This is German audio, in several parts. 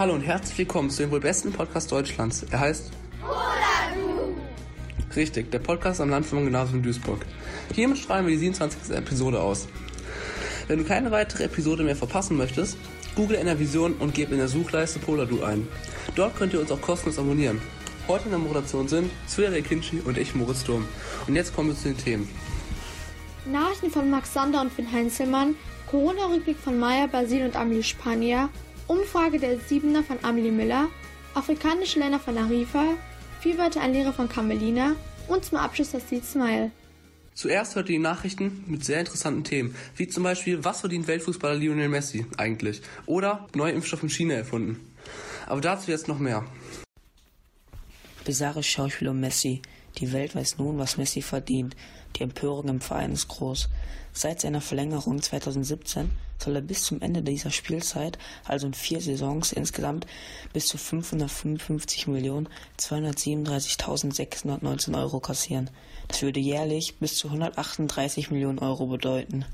Hallo und herzlich willkommen zu dem wohl besten Podcast Deutschlands. Er heißt Richtig, der Podcast am Land vom Gymnasium Duisburg. Hiermit strahlen wir die 27. Episode aus. Wenn du keine weitere Episode mehr verpassen möchtest, google Enervision und gib in der Suchleiste Poladu ein. Dort könnt ihr uns auch kostenlos abonnieren. Heute in der Moderation sind Svere Kinchi und ich, Moritz Durm. Und jetzt kommen wir zu den Themen. Nachrichten von Max Sander und Finn Heinzelmann, Corona-Rückblick von Maya, Basil und Amelie Spanier, Umfrage der Siebener von Amelie Miller, afrikanische Länder von Arifa, Viehwörter ein Lehrer von Camelina und zum Abschluss das Lied Smile. Zuerst hört ihr die Nachrichten mit sehr interessanten Themen, wie zum Beispiel, was verdient Weltfußballer Lionel Messi eigentlich? Oder neue Impfstoffe in China erfunden. Aber dazu jetzt noch mehr. Bizarre Schauspieler Messi. Die Welt weiß nun, was Messi verdient. Die Empörung im Verein ist groß. Seit seiner Verlängerung 2017 soll er bis zum Ende dieser Spielzeit, also in vier Saisons insgesamt, bis zu 555.237.619 Euro kassieren. Das würde jährlich bis zu 138 Millionen Euro bedeuten.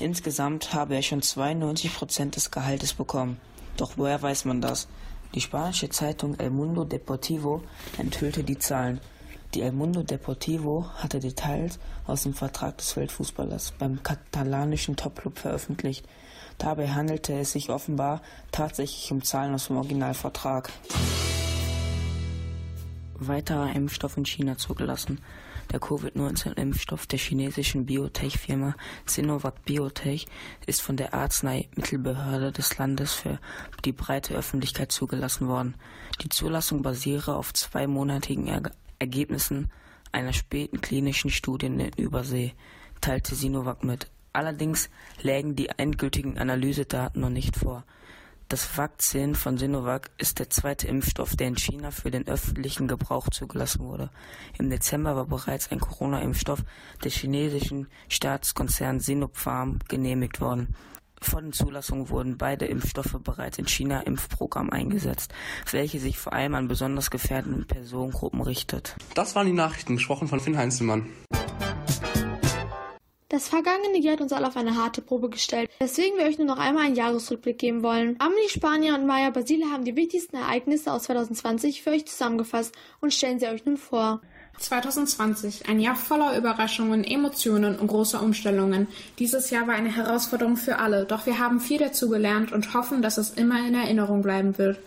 Insgesamt habe er schon 92 Prozent des Gehaltes bekommen. Doch woher weiß man das? Die spanische Zeitung El Mundo Deportivo enthüllte die Zahlen. Die El Mundo Deportivo hatte Details aus dem Vertrag des Weltfußballers beim katalanischen Topclub veröffentlicht. Dabei handelte es sich offenbar tatsächlich um Zahlen aus dem Originalvertrag. Weiterer Impfstoff in China zugelassen. Der Covid-19-Impfstoff der chinesischen Biotech-Firma Sinovac Biotech ist von der Arzneimittelbehörde des Landes für die breite Öffentlichkeit zugelassen worden. Die Zulassung basiere auf zweimonatigen er Ergebnissen einer späten klinischen Studie in Übersee, teilte Sinovac mit. Allerdings lägen die endgültigen Analysedaten noch nicht vor. Das Vakzin von Sinovac ist der zweite Impfstoff, der in China für den öffentlichen Gebrauch zugelassen wurde. Im Dezember war bereits ein Corona-Impfstoff des chinesischen Staatskonzerns Sinopharm genehmigt worden. Vor den Zulassungen wurden beide Impfstoffe bereits in China Impfprogramm eingesetzt, welche sich vor allem an besonders gefährdeten Personengruppen richtet. Das waren die Nachrichten, gesprochen von Finn Heinzelmann. Das vergangene Jahr hat uns alle auf eine harte Probe gestellt, weswegen wir euch nur noch einmal einen Jahresrückblick geben wollen. Amelie Spanier und Maya Basile haben die wichtigsten Ereignisse aus 2020 für euch zusammengefasst und stellen sie euch nun vor. 2020, ein Jahr voller Überraschungen, Emotionen und großer Umstellungen. Dieses Jahr war eine Herausforderung für alle, doch wir haben viel dazu gelernt und hoffen, dass es immer in Erinnerung bleiben wird.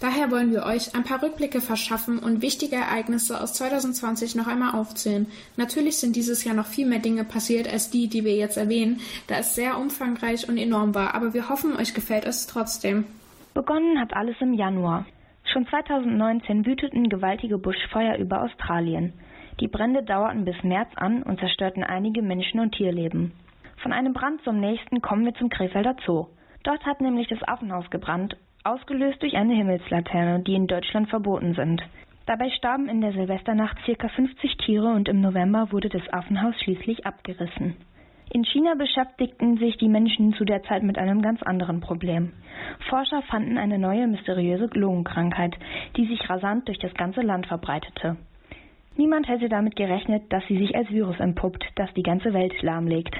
Daher wollen wir euch ein paar Rückblicke verschaffen und wichtige Ereignisse aus 2020 noch einmal aufzählen. Natürlich sind dieses Jahr noch viel mehr Dinge passiert als die, die wir jetzt erwähnen, da es sehr umfangreich und enorm war, aber wir hoffen, euch gefällt es trotzdem. Begonnen hat alles im Januar. Schon 2019 wüteten gewaltige Buschfeuer über Australien. Die Brände dauerten bis März an und zerstörten einige Menschen- und Tierleben. Von einem Brand zum nächsten kommen wir zum Krefelder Zoo. Dort hat nämlich das Affenhaus gebrannt, ausgelöst durch eine Himmelslaterne, die in Deutschland verboten sind. Dabei starben in der Silvesternacht ca. 50 Tiere und im November wurde das Affenhaus schließlich abgerissen. In China beschäftigten sich die Menschen zu der Zeit mit einem ganz anderen Problem. Forscher fanden eine neue mysteriöse Lungenkrankheit, die sich rasant durch das ganze Land verbreitete. Niemand hätte damit gerechnet, dass sie sich als Virus entpuppt, das die ganze Welt lahmlegt.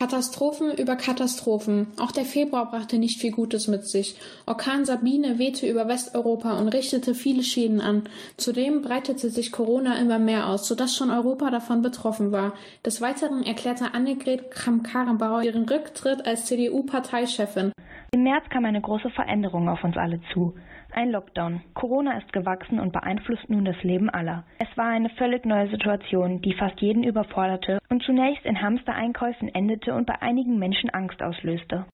Katastrophen über Katastrophen. Auch der Februar brachte nicht viel Gutes mit sich. Orkan Sabine wehte über Westeuropa und richtete viele Schäden an. Zudem breitete sich Corona immer mehr aus, sodass schon Europa davon betroffen war. Des Weiteren erklärte Annegret Kramp-Karrenbauer ihren Rücktritt als CDU-Parteichefin. Im März kam eine große Veränderung auf uns alle zu. Ein Lockdown. Corona ist gewachsen und beeinflusst nun das Leben aller. Es war eine völlig neue Situation, die fast jeden überforderte und zunächst in Hamstereinkäufen endete und bei einigen Menschen Angst auslöste.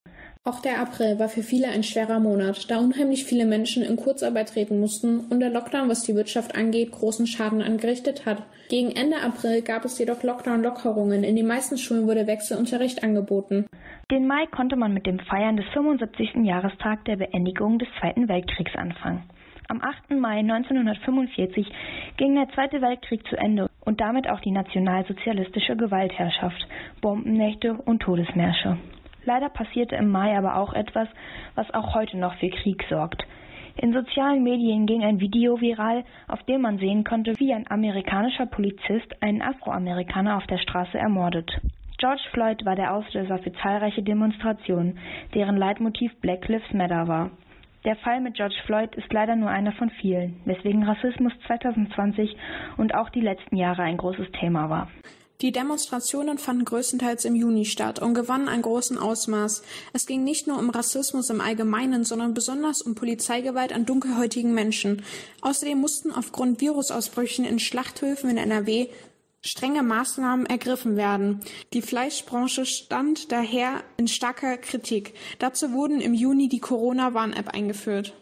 Auch der April war für viele ein schwerer Monat, da unheimlich viele Menschen in Kurzarbeit treten mussten und der Lockdown, was die Wirtschaft angeht, großen Schaden angerichtet hat. Gegen Ende April gab es jedoch Lockdown-Lockerungen. In den meisten Schulen wurde Wechselunterricht angeboten. Den Mai konnte man mit dem Feiern des 75. Jahrestag der Beendigung des Zweiten Weltkriegs anfangen. Am 8. Mai 1945 ging der Zweite Weltkrieg zu Ende und damit auch die nationalsozialistische Gewaltherrschaft, Bombennächte und Todesmärsche. Leider passierte im Mai aber auch etwas, was auch heute noch für Krieg sorgt. In sozialen Medien ging ein Video viral, auf dem man sehen konnte, wie ein amerikanischer Polizist einen Afroamerikaner auf der Straße ermordet. George Floyd war der Auslöser für zahlreiche Demonstrationen, deren Leitmotiv Black Lives Matter war. Der Fall mit George Floyd ist leider nur einer von vielen, weswegen Rassismus 2020 und auch die letzten Jahre ein großes Thema war. Die Demonstrationen fanden größtenteils im Juni statt und gewannen ein großen Ausmaß. Es ging nicht nur um Rassismus im Allgemeinen, sondern besonders um Polizeigewalt an dunkelhäutigen Menschen. Außerdem mussten aufgrund Virusausbrüchen in Schlachthöfen in NRW strenge Maßnahmen ergriffen werden. Die Fleischbranche stand daher in starker Kritik. Dazu wurden im Juni die Corona-Warn-App eingeführt.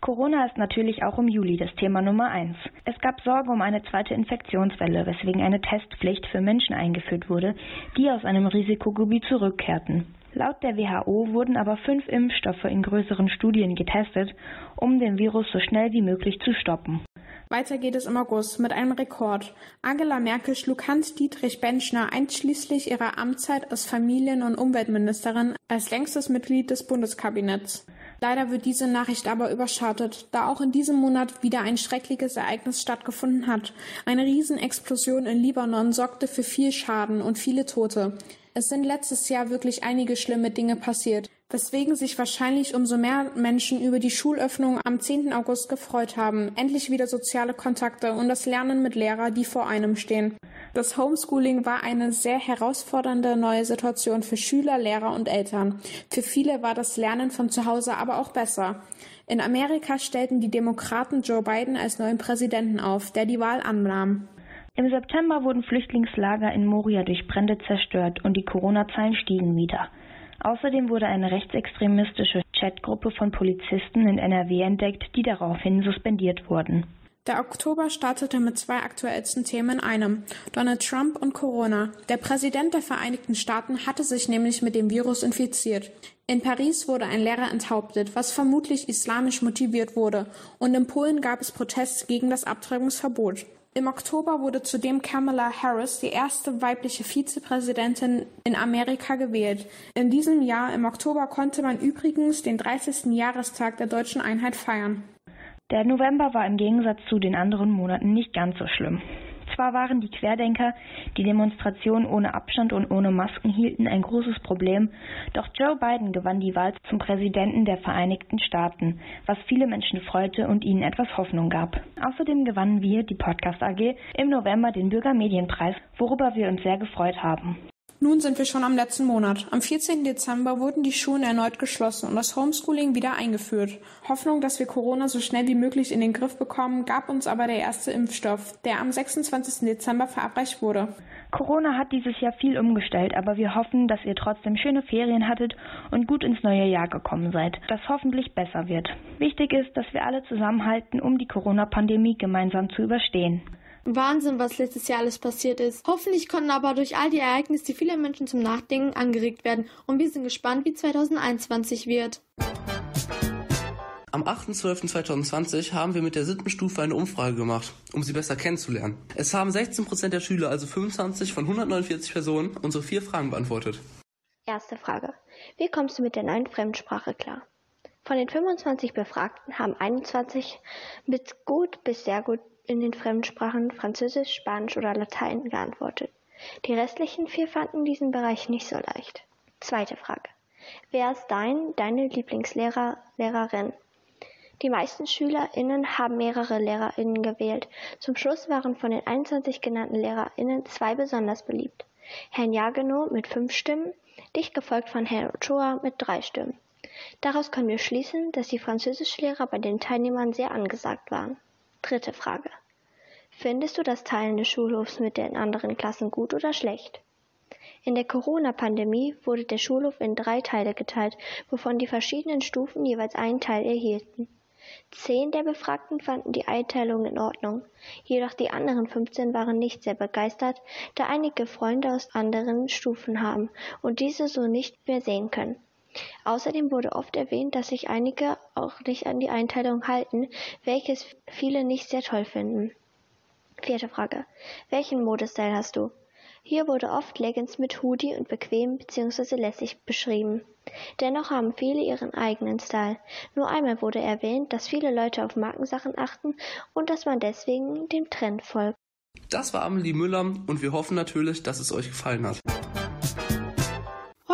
Corona ist natürlich auch im Juli das Thema Nummer eins. Es gab Sorge um eine zweite Infektionswelle, weswegen eine Testpflicht für Menschen eingeführt wurde, die aus einem Risikogebiet zurückkehrten. Laut der WHO wurden aber fünf Impfstoffe in größeren Studien getestet, um den Virus so schnell wie möglich zu stoppen. Weiter geht es im August mit einem Rekord. Angela Merkel schlug Hans-Dietrich Benschner einschließlich ihrer Amtszeit als Familien- und Umweltministerin als längstes Mitglied des Bundeskabinetts. Leider wird diese Nachricht aber überschattet, da auch in diesem Monat wieder ein schreckliches Ereignis stattgefunden hat. Eine Riesenexplosion in Libanon sorgte für viel Schaden und viele Tote. Es sind letztes Jahr wirklich einige schlimme Dinge passiert, weswegen sich wahrscheinlich umso mehr Menschen über die Schulöffnung am 10. August gefreut haben. Endlich wieder soziale Kontakte und das Lernen mit Lehrer, die vor einem stehen. Das Homeschooling war eine sehr herausfordernde neue Situation für Schüler, Lehrer und Eltern. Für viele war das Lernen von zu Hause aber auch besser. In Amerika stellten die Demokraten Joe Biden als neuen Präsidenten auf, der die Wahl annahm. Im September wurden Flüchtlingslager in Moria durch Brände zerstört und die Corona-Zahlen stiegen wieder. Außerdem wurde eine rechtsextremistische Chatgruppe von Polizisten in NRW entdeckt, die daraufhin suspendiert wurden. Der Oktober startete mit zwei aktuellsten Themen in einem, Donald Trump und Corona. Der Präsident der Vereinigten Staaten hatte sich nämlich mit dem Virus infiziert. In Paris wurde ein Lehrer enthauptet, was vermutlich islamisch motiviert wurde, und in Polen gab es Proteste gegen das Abtreibungsverbot. Im Oktober wurde zudem Kamala Harris, die erste weibliche Vizepräsidentin in Amerika, gewählt. In diesem Jahr, im Oktober, konnte man übrigens den 30. Jahrestag der deutschen Einheit feiern. Der November war im Gegensatz zu den anderen Monaten nicht ganz so schlimm. Zwar waren die Querdenker, die Demonstrationen ohne Abstand und ohne Masken hielten, ein großes Problem, doch Joe Biden gewann die Wahl zum Präsidenten der Vereinigten Staaten, was viele Menschen freute und ihnen etwas Hoffnung gab. Außerdem gewannen wir, die Podcast AG, im November den Bürgermedienpreis, worüber wir uns sehr gefreut haben. Nun sind wir schon am letzten Monat. Am 14. Dezember wurden die Schulen erneut geschlossen und das Homeschooling wieder eingeführt. Hoffnung, dass wir Corona so schnell wie möglich in den Griff bekommen, gab uns aber der erste Impfstoff, der am 26. Dezember verabreicht wurde. Corona hat dieses Jahr viel umgestellt, aber wir hoffen, dass ihr trotzdem schöne Ferien hattet und gut ins neue Jahr gekommen seid, das hoffentlich besser wird. Wichtig ist, dass wir alle zusammenhalten, um die Corona-Pandemie gemeinsam zu überstehen. Wahnsinn, was letztes Jahr alles passiert ist. Hoffentlich konnten aber durch all die Ereignisse viele Menschen zum Nachdenken angeregt werden und wir sind gespannt, wie 2021 wird. Am 8.12.2020 haben wir mit der siebten Stufe eine Umfrage gemacht, um sie besser kennenzulernen. Es haben 16% der Schüler, also 25 von 149 Personen, unsere vier Fragen beantwortet. Erste Frage. Wie kommst du mit der neuen Fremdsprache klar? Von den 25 Befragten haben 21 mit gut bis sehr gut in den Fremdsprachen Französisch, Spanisch oder Latein geantwortet. Die restlichen vier fanden diesen Bereich nicht so leicht. Zweite Frage. Wer ist dein, deine Lieblingslehrer, Lehrerin? Die meisten SchülerInnen haben mehrere LehrerInnen gewählt. Zum Schluss waren von den 21 genannten LehrerInnen zwei besonders beliebt. Herrn Jagenow mit fünf Stimmen, dicht gefolgt von Herrn Ochoa mit drei Stimmen. Daraus können wir schließen, dass die Französischlehrer bei den Teilnehmern sehr angesagt waren. Dritte Frage. Findest du das Teilen des Schulhofs mit den anderen Klassen gut oder schlecht? In der Corona-Pandemie wurde der Schulhof in drei Teile geteilt, wovon die verschiedenen Stufen jeweils einen Teil erhielten. Zehn der Befragten fanden die Einteilung in Ordnung, jedoch die anderen 15 waren nicht sehr begeistert, da einige Freunde aus anderen Stufen haben und diese so nicht mehr sehen können. Außerdem wurde oft erwähnt, dass sich einige auch nicht an die Einteilung halten, welches viele nicht sehr toll finden. Vierte Frage. Welchen Modestyle hast du? Hier wurde oft Leggings mit Hoodie und bequem bzw. lässig beschrieben. Dennoch haben viele ihren eigenen Style. Nur einmal wurde erwähnt, dass viele Leute auf Markensachen achten und dass man deswegen dem Trend folgt. Das war Amelie Müller und wir hoffen natürlich, dass es euch gefallen hat.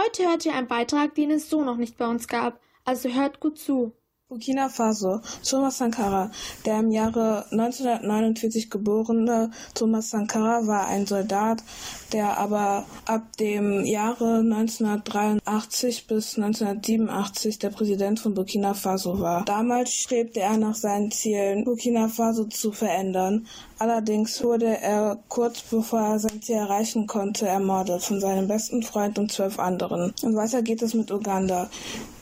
Heute hört ihr einen Beitrag, den es so noch nicht bei uns gab, also hört gut zu. Burkina Faso, Thomas Sankara. Der im Jahre 1949 geborene Thomas Sankara war ein Soldat, der aber ab dem Jahre 1983 bis 1987 der Präsident von Burkina Faso war. Damals strebte er nach seinen Zielen, Burkina Faso zu verändern. Allerdings wurde er kurz bevor er sein Ziel erreichen konnte ermordet von seinem besten Freund und zwölf anderen. Und weiter geht es mit Uganda.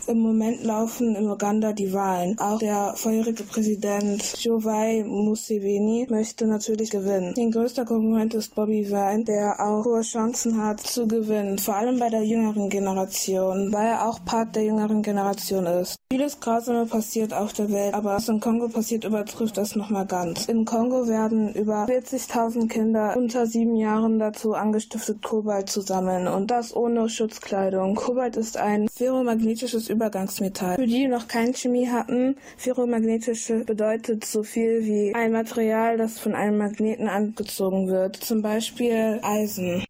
Im Moment laufen in Uganda die Wahlen. Auch der vorherige Präsident Jovai Museveni möchte natürlich gewinnen. Sein größter Konkurrent ist Bobby Wine, der auch hohe Chancen hat zu gewinnen, vor allem bei der jüngeren Generation, weil er auch Part der jüngeren Generation ist. Vieles Grausame passiert auf der Welt, aber was im Kongo passiert, übertrifft das nochmal ganz. Im Kongo werden über 40.000 Kinder unter sieben Jahren dazu angestiftet, Kobalt zu sammeln und das ohne Schutzkleidung. Kobalt ist ein ferromagnetisches Übergangsmetall. Für die, noch keine Chemie hatten, ferromagnetische bedeutet so viel wie ein Material, das von einem Magneten angezogen wird, zum Beispiel Eisen.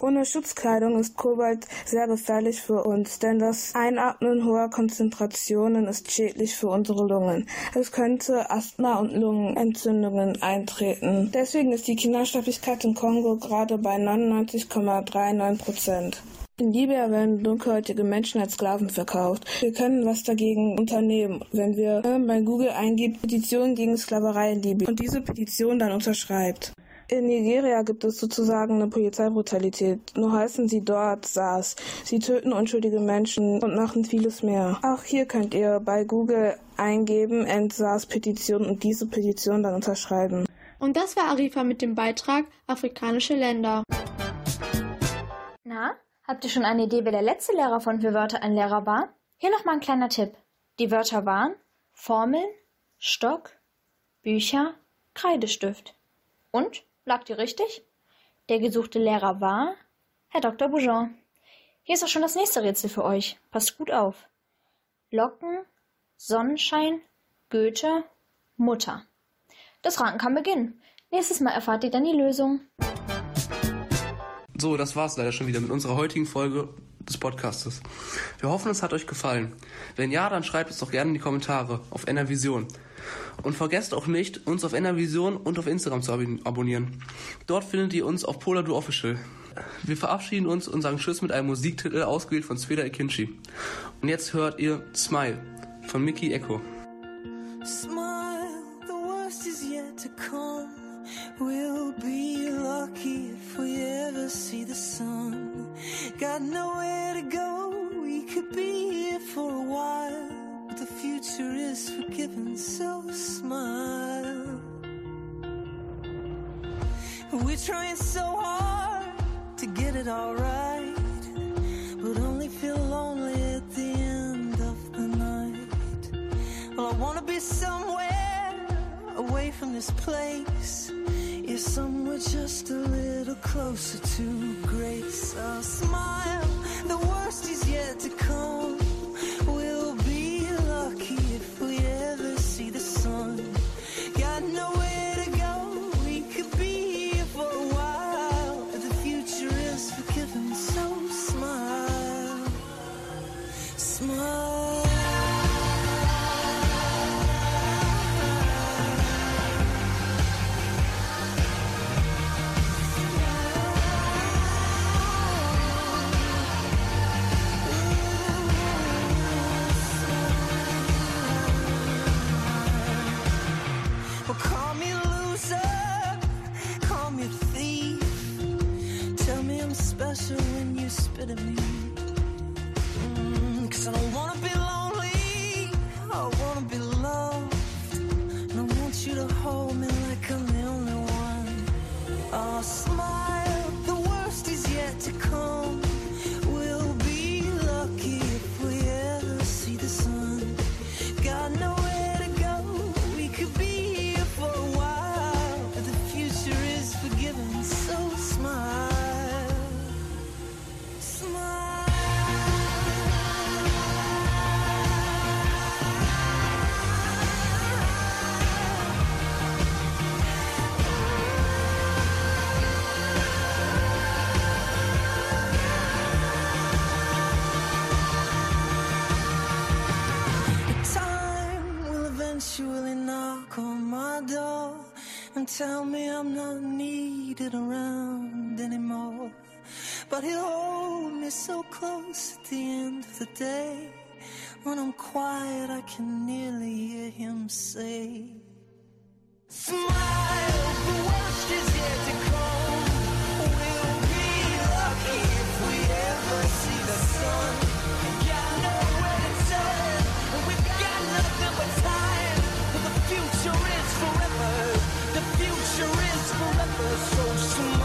Ohne Schutzkleidung ist Kobalt sehr gefährlich für uns, denn das Einatmen hoher Konzentrationen ist schädlich für unsere Lungen. Es könnte Asthma und Lungenentzündungen eintreten. Deswegen ist die Kindersterblichkeit im Kongo gerade bei 99,39 Prozent. In Libya werden dunkelhäutige Menschen als Sklaven verkauft. Wir können was dagegen unternehmen, wenn wir bei Google eingibt Petition gegen Sklaverei in Libyen und diese Petition dann unterschreibt. In Nigeria gibt es sozusagen eine Polizeibrutalität. Nur heißen sie dort SARS. Sie töten unschuldige Menschen und machen vieles mehr. Auch hier könnt ihr bei Google eingeben End SARS Petition und diese Petition dann unterschreiben. Und das war Arifa mit dem Beitrag Afrikanische Länder. Na, habt ihr schon eine Idee, wer der letzte Lehrer von Für Wörter ein Lehrer war? Hier nochmal ein kleiner Tipp. Die Wörter waren Formeln, Stock, Bücher, Kreidestift. Und? Lag die richtig? Der gesuchte Lehrer war Herr Dr. Bougeon. Hier ist auch schon das nächste Rätsel für euch. Passt gut auf. Locken, Sonnenschein, Goethe, Mutter. Das Ranken kann beginnen. Nächstes Mal erfahrt ihr dann die Lösung. So, das war's leider schon wieder mit unserer heutigen Folge des Podcastes. Wir hoffen, es hat euch gefallen. Wenn ja, dann schreibt es doch gerne in die Kommentare auf Enervision. Und vergesst auch nicht, uns auf Enervision und auf Instagram zu ab abonnieren. Dort findet ihr uns auf Poladu Official. Wir verabschieden uns und sagen Tschüss mit einem Musiktitel ausgewählt von Sveda Ikinci. Und jetzt hört ihr Smile von Mickey Echo. Is forgiven, so smile. We're trying so hard to get it all right, but only feel lonely at the end of the night. Well, I wanna be somewhere away from this place. Yeah, somewhere just a little closer to grace. I'll smile, the worst is yet to come. Special when you spit at me. Mm, Cause I don't wanna be lonely, I'm not needed around anymore. But he'll hold me so close at the end of the day. When I'm quiet, I can nearly hear him say, Smile, to come. future is forever so soon.